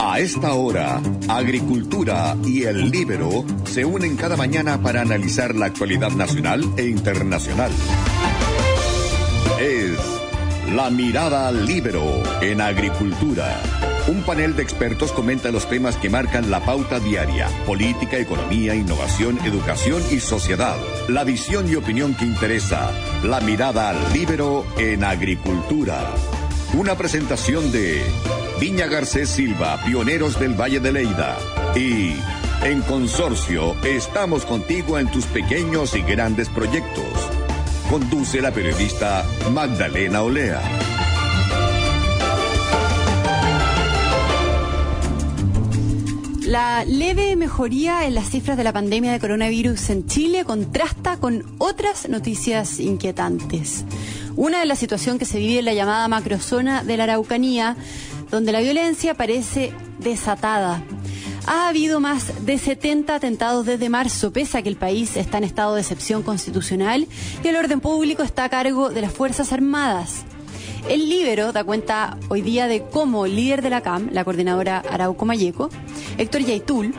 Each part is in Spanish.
A esta hora, Agricultura y el Libero se unen cada mañana para analizar la actualidad nacional e internacional. Es La Mirada al Libero en Agricultura. Un panel de expertos comenta los temas que marcan la pauta diaria, política, economía, innovación, educación y sociedad. La visión y opinión que interesa. La mirada al Libero en Agricultura. Una presentación de Viña Garcés Silva, pioneros del Valle de Leida. Y en Consorcio, estamos contigo en tus pequeños y grandes proyectos. Conduce la periodista Magdalena Olea. La leve mejoría en las cifras de la pandemia de coronavirus en Chile contrasta con otras noticias inquietantes. Una de la situación que se vive en la llamada macrozona de la Araucanía, donde la violencia parece desatada. Ha habido más de 70 atentados desde marzo, pese a que el país está en estado de excepción constitucional y el orden público está a cargo de las Fuerzas Armadas. El Libero da cuenta hoy día de cómo el líder de la CAM, la coordinadora Arauco Mayeco, Héctor Yaitul,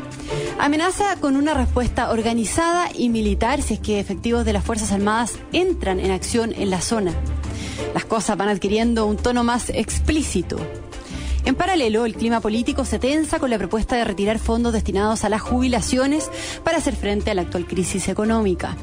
amenaza con una respuesta organizada y militar si es que efectivos de las Fuerzas Armadas entran en acción en la zona. Las cosas van adquiriendo un tono más explícito. En paralelo, el clima político se tensa con la propuesta de retirar fondos destinados a las jubilaciones para hacer frente a la actual crisis económica.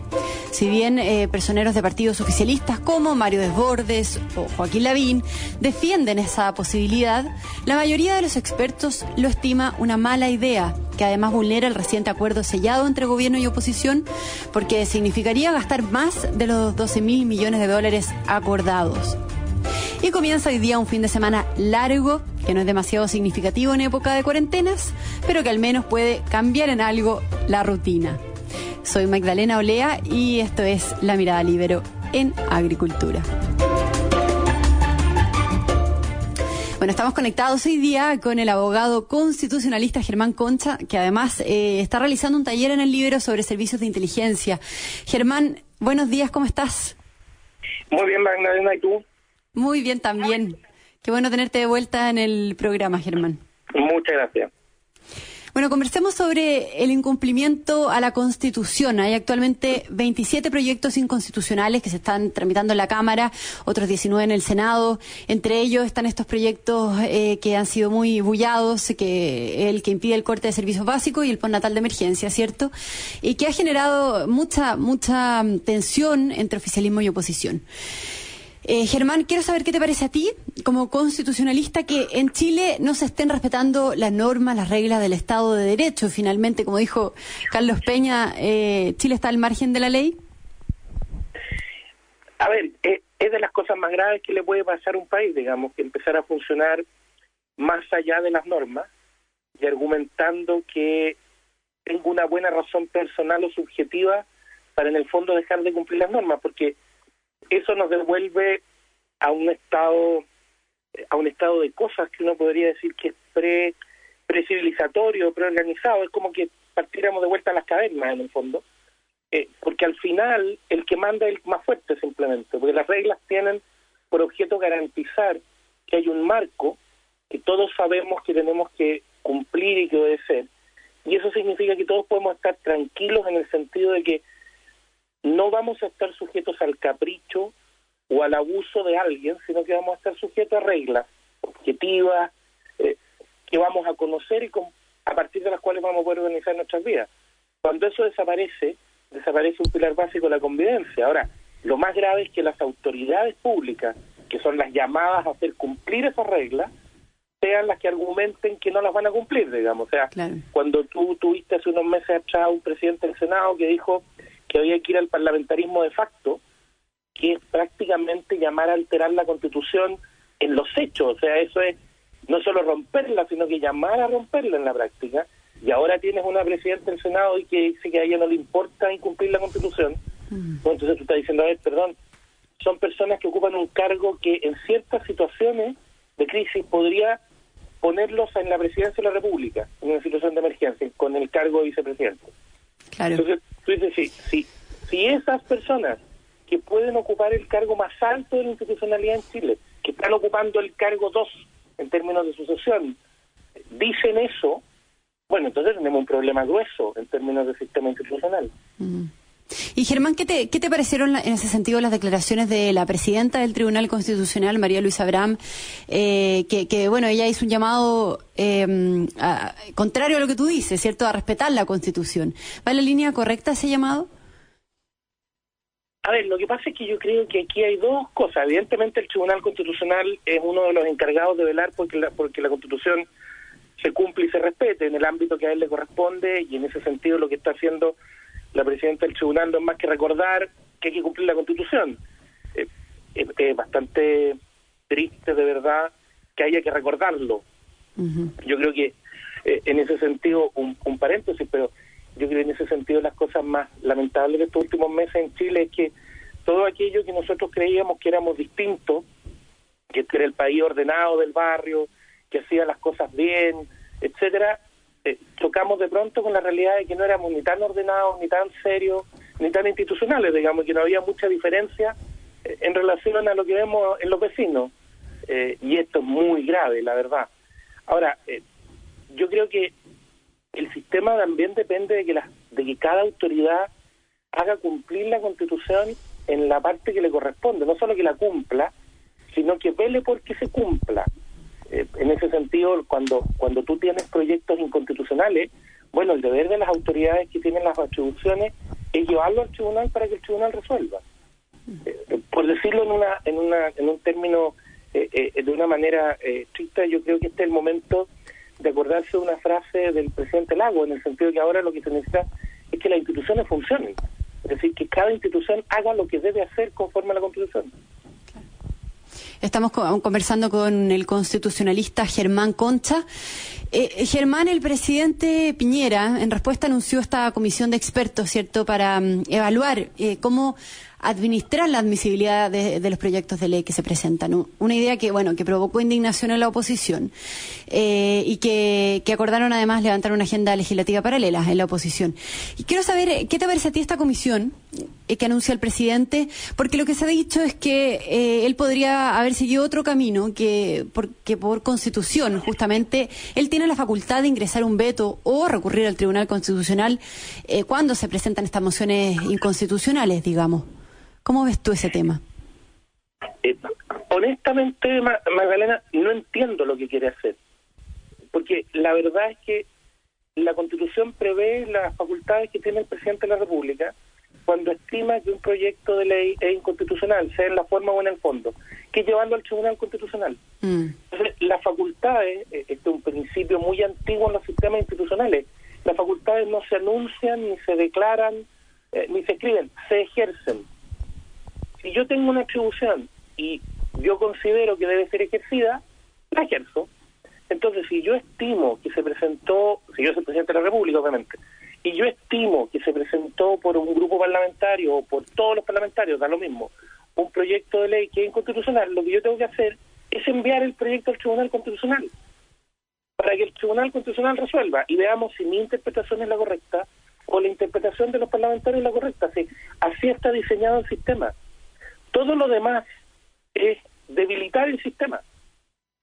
Si bien eh, personeros de partidos oficialistas como Mario Desbordes o Joaquín Lavín defienden esa posibilidad, la mayoría de los expertos lo estima una mala idea, que además vulnera el reciente acuerdo sellado entre gobierno y oposición, porque significaría gastar más de los 12 mil millones de dólares acordados. Y comienza hoy día un fin de semana largo, que no es demasiado significativo en época de cuarentenas, pero que al menos puede cambiar en algo la rutina. Soy Magdalena Olea y esto es La Mirada Libero en Agricultura. Bueno, estamos conectados hoy día con el abogado constitucionalista Germán Concha, que además eh, está realizando un taller en el Libero sobre servicios de inteligencia. Germán, buenos días, ¿cómo estás? Muy bien, Magdalena, ¿y tú? Muy bien también. Qué bueno tenerte de vuelta en el programa, Germán. Muchas gracias. Bueno, conversemos sobre el incumplimiento a la Constitución. Hay actualmente 27 proyectos inconstitucionales que se están tramitando en la Cámara, otros 19 en el Senado. Entre ellos están estos proyectos eh, que han sido muy bullados, que el que impide el corte de servicios básicos y el postnatal de emergencia, ¿cierto? Y que ha generado mucha, mucha tensión entre oficialismo y oposición. Eh, Germán, quiero saber qué te parece a ti, como constitucionalista, que en Chile no se estén respetando las normas, las reglas del Estado de Derecho. Finalmente, como dijo Carlos Peña, eh, Chile está al margen de la ley. A ver, eh, es de las cosas más graves que le puede pasar a un país, digamos, que empezar a funcionar más allá de las normas y argumentando que tengo una buena razón personal o subjetiva para en el fondo dejar de cumplir las normas, porque eso nos devuelve a un estado a un estado de cosas que uno podría decir que es pre precivilizatorio, preorganizado, es como que partiéramos de vuelta a las cavernas en el fondo, eh, porque al final el que manda es el más fuerte simplemente, porque las reglas tienen por objeto garantizar que hay un marco que todos sabemos que tenemos que cumplir y que obedecer, y eso significa que todos podemos estar tranquilos en el sentido de que no vamos a estar sujetos al capricho o al abuso de alguien, sino que vamos a estar sujetos a reglas objetivas eh, que vamos a conocer y a partir de las cuales vamos a poder organizar nuestras vidas. Cuando eso desaparece, desaparece un pilar básico de la convivencia. Ahora, lo más grave es que las autoridades públicas, que son las llamadas a hacer cumplir esas reglas, sean las que argumenten que no las van a cumplir, digamos. O sea, cuando tú tuviste hace unos meses atrás un presidente del Senado que dijo que había que ir al parlamentarismo de facto, que es prácticamente llamar a alterar la constitución en los hechos, o sea, eso es no solo romperla, sino que llamar a romperla en la práctica, y ahora tienes una presidenta del Senado y que dice que a ella no le importa incumplir la constitución, mm. entonces tú estás diciendo, a ver, perdón, son personas que ocupan un cargo que en ciertas situaciones de crisis podría ponerlos en la presidencia de la República, en una situación de emergencia, con el cargo de vicepresidente. Claro. Entonces, tú dices, sí, sí, si esas personas que pueden ocupar el cargo más alto de la institucionalidad en Chile, que están ocupando el cargo 2 en términos de sucesión, dicen eso, bueno, entonces tenemos un problema grueso en términos del sistema institucional. Mm. Y Germán, ¿qué te, ¿qué te parecieron en ese sentido las declaraciones de la presidenta del Tribunal Constitucional, María Luisa Abraham, eh, que, bueno, ella hizo un llamado em, contrario a lo que tú dices, ¿cierto?, a respetar la Constitución. ¿Va la línea correcta ese llamado? A ver, lo que pasa es que yo creo que aquí hay dos cosas. Evidentemente el Tribunal Constitucional es uno de los encargados de velar porque la, porque la Constitución se cumple y se respete en el ámbito que a él le corresponde y en ese sentido lo que está haciendo la presidenta del Tribunal no es más que recordar que hay que cumplir la Constitución. Eh, es bastante triste de verdad que haya que recordarlo. Yo creo que eh, en ese sentido, un, un paréntesis, pero yo creo que en ese sentido las cosas más lamentables de estos últimos meses en Chile es que todo aquello que nosotros creíamos que éramos distintos, que este era el país ordenado del barrio, que hacía las cosas bien, etcétera, eh, chocamos de pronto con la realidad de que no éramos ni tan ordenados, ni tan serios, ni tan institucionales, digamos, que no había mucha diferencia eh, en relación a lo que vemos en los vecinos. Eh, y esto es muy grave, la verdad. Ahora, yo creo que el sistema también depende de que, la, de que cada autoridad haga cumplir la constitución en la parte que le corresponde, no solo que la cumpla, sino que vele porque se cumpla. Eh, en ese sentido, cuando, cuando tú tienes proyectos inconstitucionales, bueno, el deber de las autoridades que tienen las atribuciones es llevarlo al tribunal para que el tribunal resuelva. Eh, por decirlo en una, en una, en un término eh, de una manera estricta, yo creo que este es el momento de acordarse de una frase del presidente Lago, en el sentido de que ahora lo que se necesita es que las instituciones funcionen. Es decir, que cada institución haga lo que debe hacer conforme a la Constitución. Estamos conversando con el constitucionalista Germán Concha. Eh, Germán, el presidente Piñera, en respuesta anunció esta comisión de expertos, ¿cierto?, para mm, evaluar eh, cómo administrar la admisibilidad de, los proyectos de ley que se presentan. Una idea que, bueno, que provocó indignación en la oposición eh, y que, acordaron además levantar una agenda legislativa paralela en la oposición. Y quiero saber, eh, ¿qué te parece a ti esta comisión eh, que anuncia el presidente? Porque lo que se ha dicho es que él podría haber seguido otro camino que porque por constitución, justamente, él tiene la facultad de ingresar un veto o recurrir al Tribunal Constitucional cuando se presentan estas mociones inconstitucionales, digamos. ¿Cómo ves tú ese tema? Eh, honestamente, Magdalena, no entiendo lo que quiere hacer. Porque la verdad es que la Constitución prevé las facultades que tiene el presidente de la República cuando estima que un proyecto de ley es inconstitucional, sea en la forma o en el fondo, que llevando al Tribunal Constitucional. Mm. Entonces, las facultades, eh, este es un principio muy antiguo en los sistemas institucionales, las facultades no se anuncian, ni se declaran, eh, ni se escriben, se ejercen si yo tengo una atribución y yo considero que debe ser ejercida, la ejerzo. Entonces, si yo estimo que se presentó, si yo soy presidente de la República, obviamente, y yo estimo que se presentó por un grupo parlamentario o por todos los parlamentarios, da lo mismo, un proyecto de ley que es inconstitucional, lo que yo tengo que hacer es enviar el proyecto al Tribunal Constitucional para que el Tribunal Constitucional resuelva y veamos si mi interpretación es la correcta o la interpretación de los parlamentarios es la correcta. Así, así está diseñado el sistema. Todo lo demás es debilitar el sistema.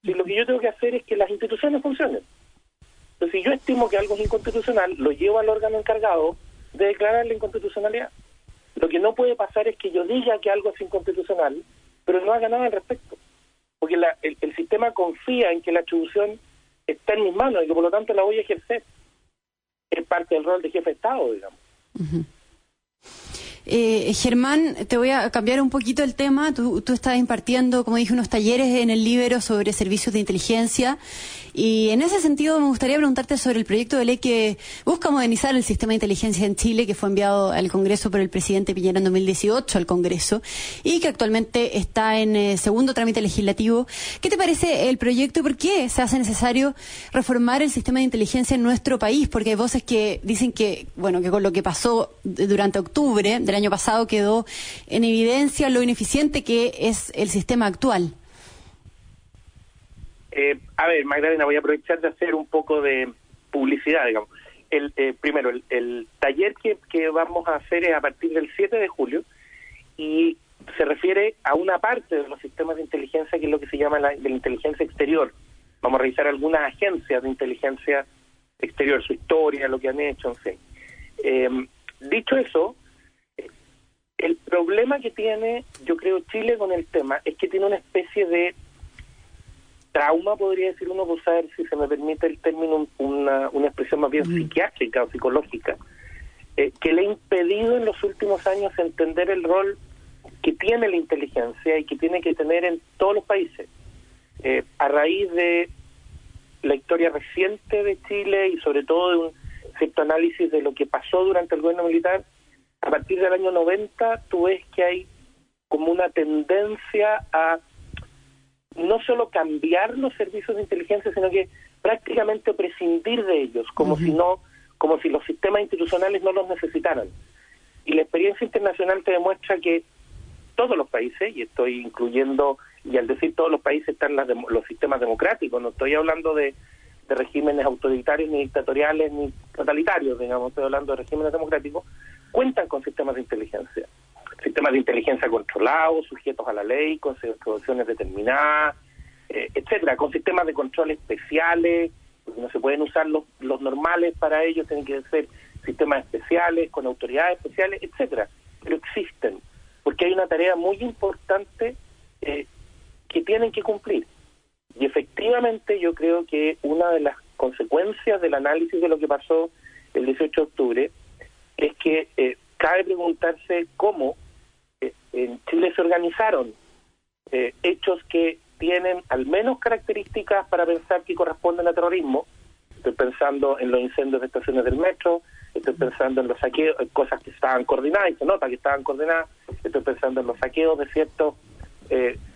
Y lo que yo tengo que hacer es que las instituciones funcionen. Entonces, si yo estimo que algo es inconstitucional, lo llevo al órgano encargado de declarar la inconstitucionalidad. Lo que no puede pasar es que yo diga que algo es inconstitucional, pero no haga nada al respecto. Porque el, sistema confía en que la atribución está en mis manos y que por lo tanto la voy a ejercer. Es parte del rol de jefe de Estado, digamos. Eh, Germán, te voy a cambiar un poquito el tema. Tú, tú estás impartiendo, como dije, unos talleres en el Libero sobre servicios de inteligencia. Y en ese sentido me gustaría preguntarte sobre el proyecto de ley que busca modernizar el sistema de inteligencia en Chile, que fue enviado al Congreso por el presidente Piñera en 2018 al Congreso y que actualmente está en eh, segundo trámite legislativo. ¿Qué te parece el proyecto y por qué se hace necesario reformar el sistema de inteligencia en nuestro país? Porque hay voces que dicen que, bueno, que con lo que pasó durante octubre del año pasado quedó en evidencia lo ineficiente que es el sistema actual. Eh, a ver, Magdalena, voy a aprovechar de hacer un poco de publicidad, digamos. El, eh, primero, el, taller que, que, vamos a hacer es a partir del 7 de julio y se refiere a una parte de los sistemas de inteligencia que es lo que se llama la, la inteligencia exterior. vamos a revisar algunas agencias de inteligencia exterior, su historia, lo que han hecho, en fin. Eh, dicho eso, el problema que tiene, yo creo, Chile con el tema es que tiene una especie de trauma, podría decir uno, por saber si se me permite el término, una, una expresión más bien psiquiátrica o psicológica, eh, que le ha impedido en los últimos años entender el rol que tiene la inteligencia y que tiene que tener en todos los países. Eh, a raíz de la historia reciente de Chile y sobre todo de un cierto análisis de lo que pasó durante el gobierno militar, a partir del año 90 tú ves que hay como una tendencia a no solo cambiar los servicios de inteligencia, sino que prácticamente prescindir de ellos, como si no, como si los sistemas institucionales no los necesitaran. Y la experiencia internacional te demuestra que todos los países, y estoy incluyendo, y al decir todos los países están las los sistemas democráticos, no estoy hablando de, de regímenes autoritarios, ni dictatoriales, ni totalitarios, digamos, estoy hablando de regímenes democráticos, cuentan con sistemas de inteligencia. Sistemas de inteligencia controlados, sujetos a la ley, con instrucciones determinadas, eh, etcétera, con sistemas de control especiales, porque no se pueden usar los, los normales para ellos, tienen que ser sistemas especiales, con autoridades especiales, etcétera. Pero existen, porque hay una tarea muy importante eh, que tienen que cumplir. Y efectivamente yo creo que una de las consecuencias del análisis de lo que pasó el 18 de octubre es que eh, cabe preguntarse cómo en Chile se organizaron eh, hechos que tienen al menos características para pensar que corresponden a terrorismo. Estoy pensando en los incendios de estaciones del metro, estoy pensando en los saqueos, cosas que estaban coordinadas y se nota que estaban coordinadas, estoy pensando en los saqueos de ciertas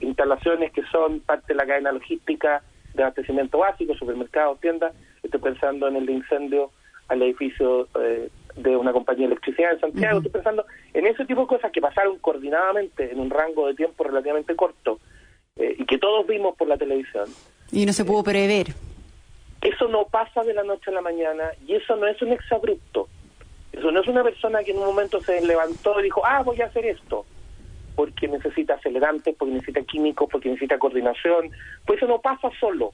instalaciones que son parte de la cadena logística de abastecimiento básico, supermercados, tiendas, estoy pensando en el incendio al edificio eh, de una compañía de electricidad en Santiago. Estoy pensando en ese tipo de cosas que pasaron coordinadamente en un rango de tiempo relativamente corto eh, y que todos vimos por la televisión. Y no se pudo prever. Eso no pasa de la noche a la mañana y eso no es un exabrupto. Eso no es una persona que en un momento se levantó y dijo, ah, voy a hacer esto, porque necesita acelerantes, porque necesita químicos, porque necesita coordinación. Pues eso no pasa solo.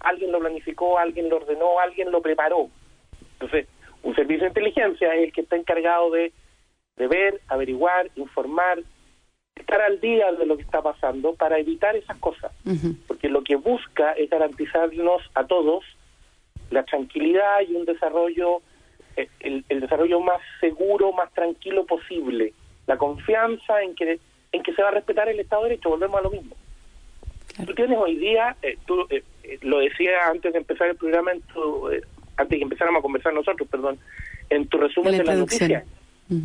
Alguien lo planificó, alguien lo ordenó, alguien lo preparó. Entonces, un servicio de inteligencia es el que está encargado de, de ver, averiguar, informar, estar al día de lo que está pasando para evitar esas cosas. Porque lo que busca es garantizarnos a todos la tranquilidad y un desarrollo, eh, el, el, desarrollo más seguro, más tranquilo posible. La confianza en que, en que se va a respetar el Estado de Derecho. Volvemos a lo mismo. Tú tienes hoy día, eh, tú eh, lo decía antes de empezar el programa en tu antes de que empezáramos a conversar nosotros, perdón, en tu resumen de la noticia,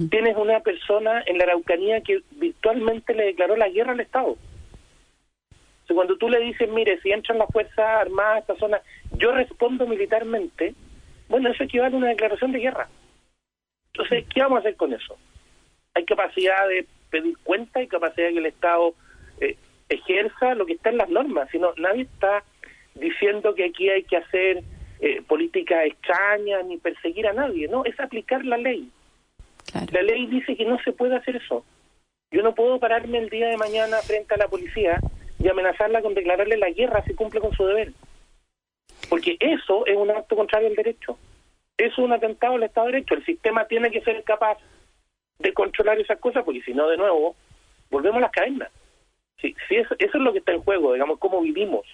tienes una persona en la Araucanía que virtualmente le declaró la guerra al Estado. O cuando tú le dices, mire, si entran las Fuerzas Armadas a esta zona, yo respondo militarmente, bueno, eso equivale a una declaración de guerra. Entonces, ¿qué vamos a hacer con eso? Hay capacidad de pedir cuenta, hay capacidad de que el Estado eh, ejerza lo que está en las normas, sino nadie está diciendo que aquí hay que hacer eh, políticas extrañas ni perseguir a nadie, no, es aplicar la ley. La ley dice que no se puede hacer eso. Yo no puedo pararme el día de mañana frente a la policía y amenazarla con declararle la guerra si cumple con su deber. Porque eso es un acto contrario al derecho. Eso es un atentado al Estado de Derecho. El sistema tiene que ser capaz de controlar esas cosas, porque si no, de nuevo, volvemos a las cadenas. Sí, sí eso, eso es lo que está en juego, digamos, cómo vivimos,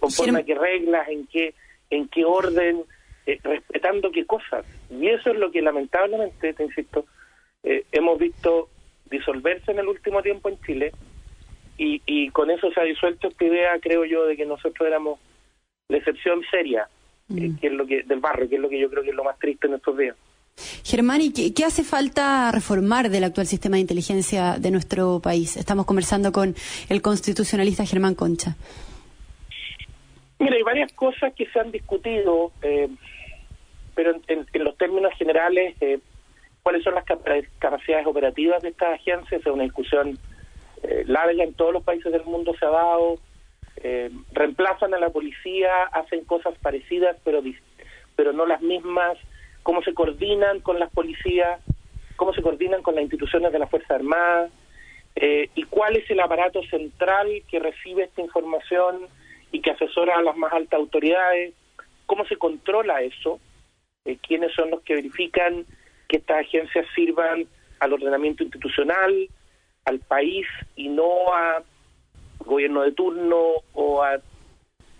conforme a qué reglas, en qué en qué orden, eh, respetando qué cosas. Y eso es lo que lamentablemente, te insisto, eh, hemos visto disolverse en el último tiempo en Chile y, y con eso se ha disuelto esta idea, creo yo, de que nosotros éramos la excepción seria eh, mm. que es lo que del barrio, que es lo que yo creo que es lo más triste en estos días. Germán, ¿y qué, hace falta reformar del actual sistema de inteligencia de nuestro país? Estamos conversando con el constitucionalista Germán Concha. Mira, hay varias cosas que se han discutido, eh, pero en, los términos generales, eh, ¿cuáles son las capacidades operativas de estas agencias? Es una discusión eh, larga en todos los países del mundo se ha dado. reemplazan a la policía, hacen cosas parecidas, pero, pero no las mismas. ¿Cómo se coordinan con las policías? ¿Cómo se coordinan con las instituciones de la Fuerza Armada? ¿Y cuál es el aparato central que recibe esta información? Y que asesora a las más altas autoridades. ¿Cómo se controla eso? Eh, ¿Quiénes son los que verifican que estas agencias sirvan al ordenamiento institucional, al país y no a gobierno de turno o a,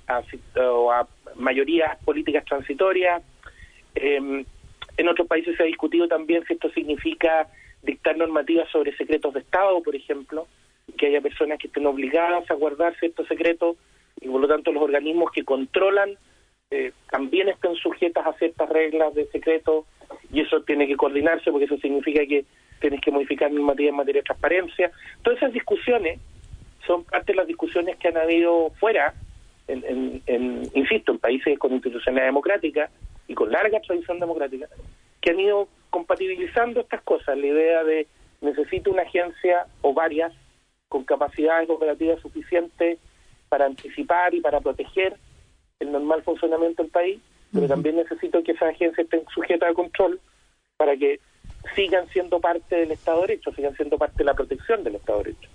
a, mayorías políticas transitorias? Eh, en otros países se ha discutido también si esto significa dictar normativas sobre secretos de Estado, por ejemplo, que haya personas que estén obligadas a guardar ciertos secretos y por lo tanto los organismos que controlan eh, también estén sujetas a ciertas reglas de secreto y eso tiene que coordinarse porque eso significa que tienes que modificar normativas en materia de transparencia. Todas esas discusiones son parte de las discusiones que han habido fuera, en, en insisto, en países con institucionalidad democrática y con larga tradición democrática, que han ido compatibilizando estas cosas, la idea de necesito una agencia o varias con capacidades operativas suficientes para anticipar y para proteger el normal funcionamiento del país, pero también necesito que esas agencias estén sujetas a control para que sigan siendo parte del Estado de Derecho, sigan siendo parte de la protección del Estado de Derecho.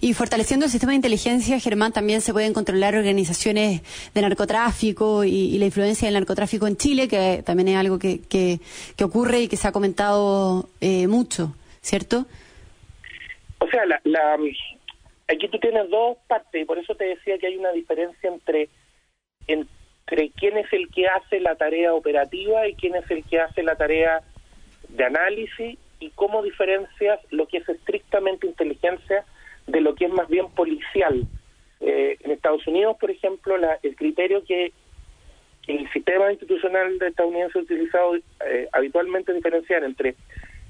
Y fortaleciendo el sistema de inteligencia, Germán, también se pueden controlar organizaciones de narcotráfico y, la influencia del narcotráfico en Chile, que también es algo que, que, ocurre y que se ha comentado eh, mucho, ¿cierto? O sea, la, la, aquí tú tienes dos partes y por eso te decía que hay una diferencia entre, entre quién es el que hace la tarea operativa y quién es el que hace la tarea de análisis y cómo diferencias lo que es estrictamente inteligencia de lo que es más bien policial. Eh, en Estados Unidos, por ejemplo, la, el criterio que el sistema institucional de estadounidense ha utilizado eh, habitualmente diferenciar entre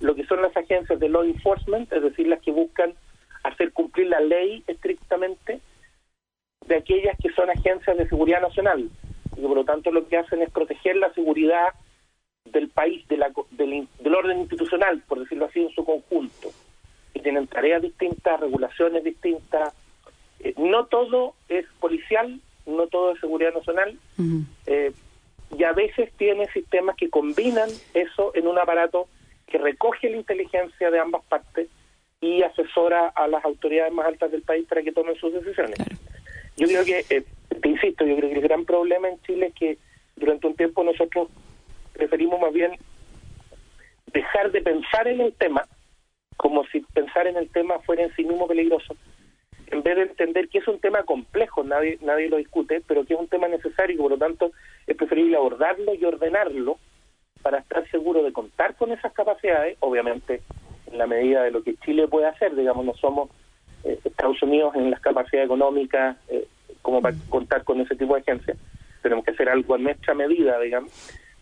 lo que son las agencias de law enforcement, es decir, las que buscan hacer cumplir la ley estrictamente, de aquellas que son agencias de seguridad nacional, y por lo tanto lo que hacen es proteger la seguridad del país, de la, del, del orden institucional, por decirlo así, en su conjunto. Y tienen tareas distintas, regulaciones distintas. Eh, no todo es policial, no todo es seguridad nacional, eh, y a veces tiene sistemas que combinan eso en un aparato que recoge la inteligencia de ambas partes y asesora a las autoridades más altas del país para que tomen sus decisiones. Yo creo que, eh, te insisto, yo creo que el gran problema en Chile es que durante un tiempo nosotros preferimos más bien dejar de pensar en el tema como si pensar en el tema fuera en sí mismo peligroso, en vez de entender que es un tema complejo, nadie, nadie lo discute, pero que es un tema necesario y por lo tanto es preferible abordarlo y ordenarlo para estar seguro de contar con esas capacidades, obviamente en la medida de lo que Chile puede hacer, digamos, no somos eh, Estados Unidos en las capacidades económicas eh, como para contar con ese tipo de agencias, tenemos que hacer algo en nuestra medida, digamos,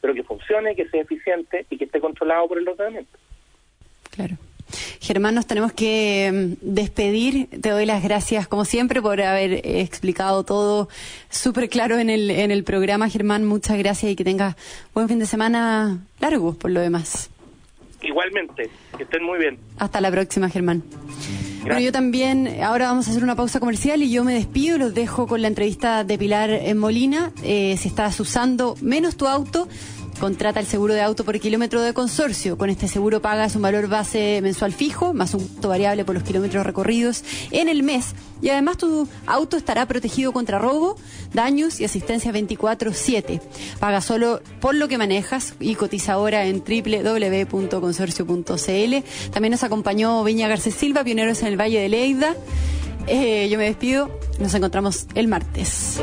pero que funcione, que sea eficiente y que esté controlado por el ordenamiento. Claro. Germán, nos tenemos que mm, despedir. Te doy las gracias, como siempre, por haber explicado todo súper claro en el, en el programa. Germán, muchas gracias y que tengas buen fin de semana largo, por lo demás. Igualmente, que estén muy bien. Hasta la próxima, Germán. Bueno, yo también, ahora vamos a hacer una pausa comercial y yo me despido, los dejo con la entrevista de Pilar en Molina. Eh, si estás usando menos tu auto, Contrata el seguro de auto por kilómetro de consorcio. Con este seguro pagas un valor base mensual fijo, más un costo variable por los kilómetros recorridos en el mes. Y además tu auto estará protegido contra robo, daños y asistencia 24-7. Paga solo por lo que manejas y cotiza ahora en www.consorcio.cl. También nos acompañó Viña Garcés Silva, pioneros en el Valle de Leida. Eh, yo me despido, nos encontramos el martes.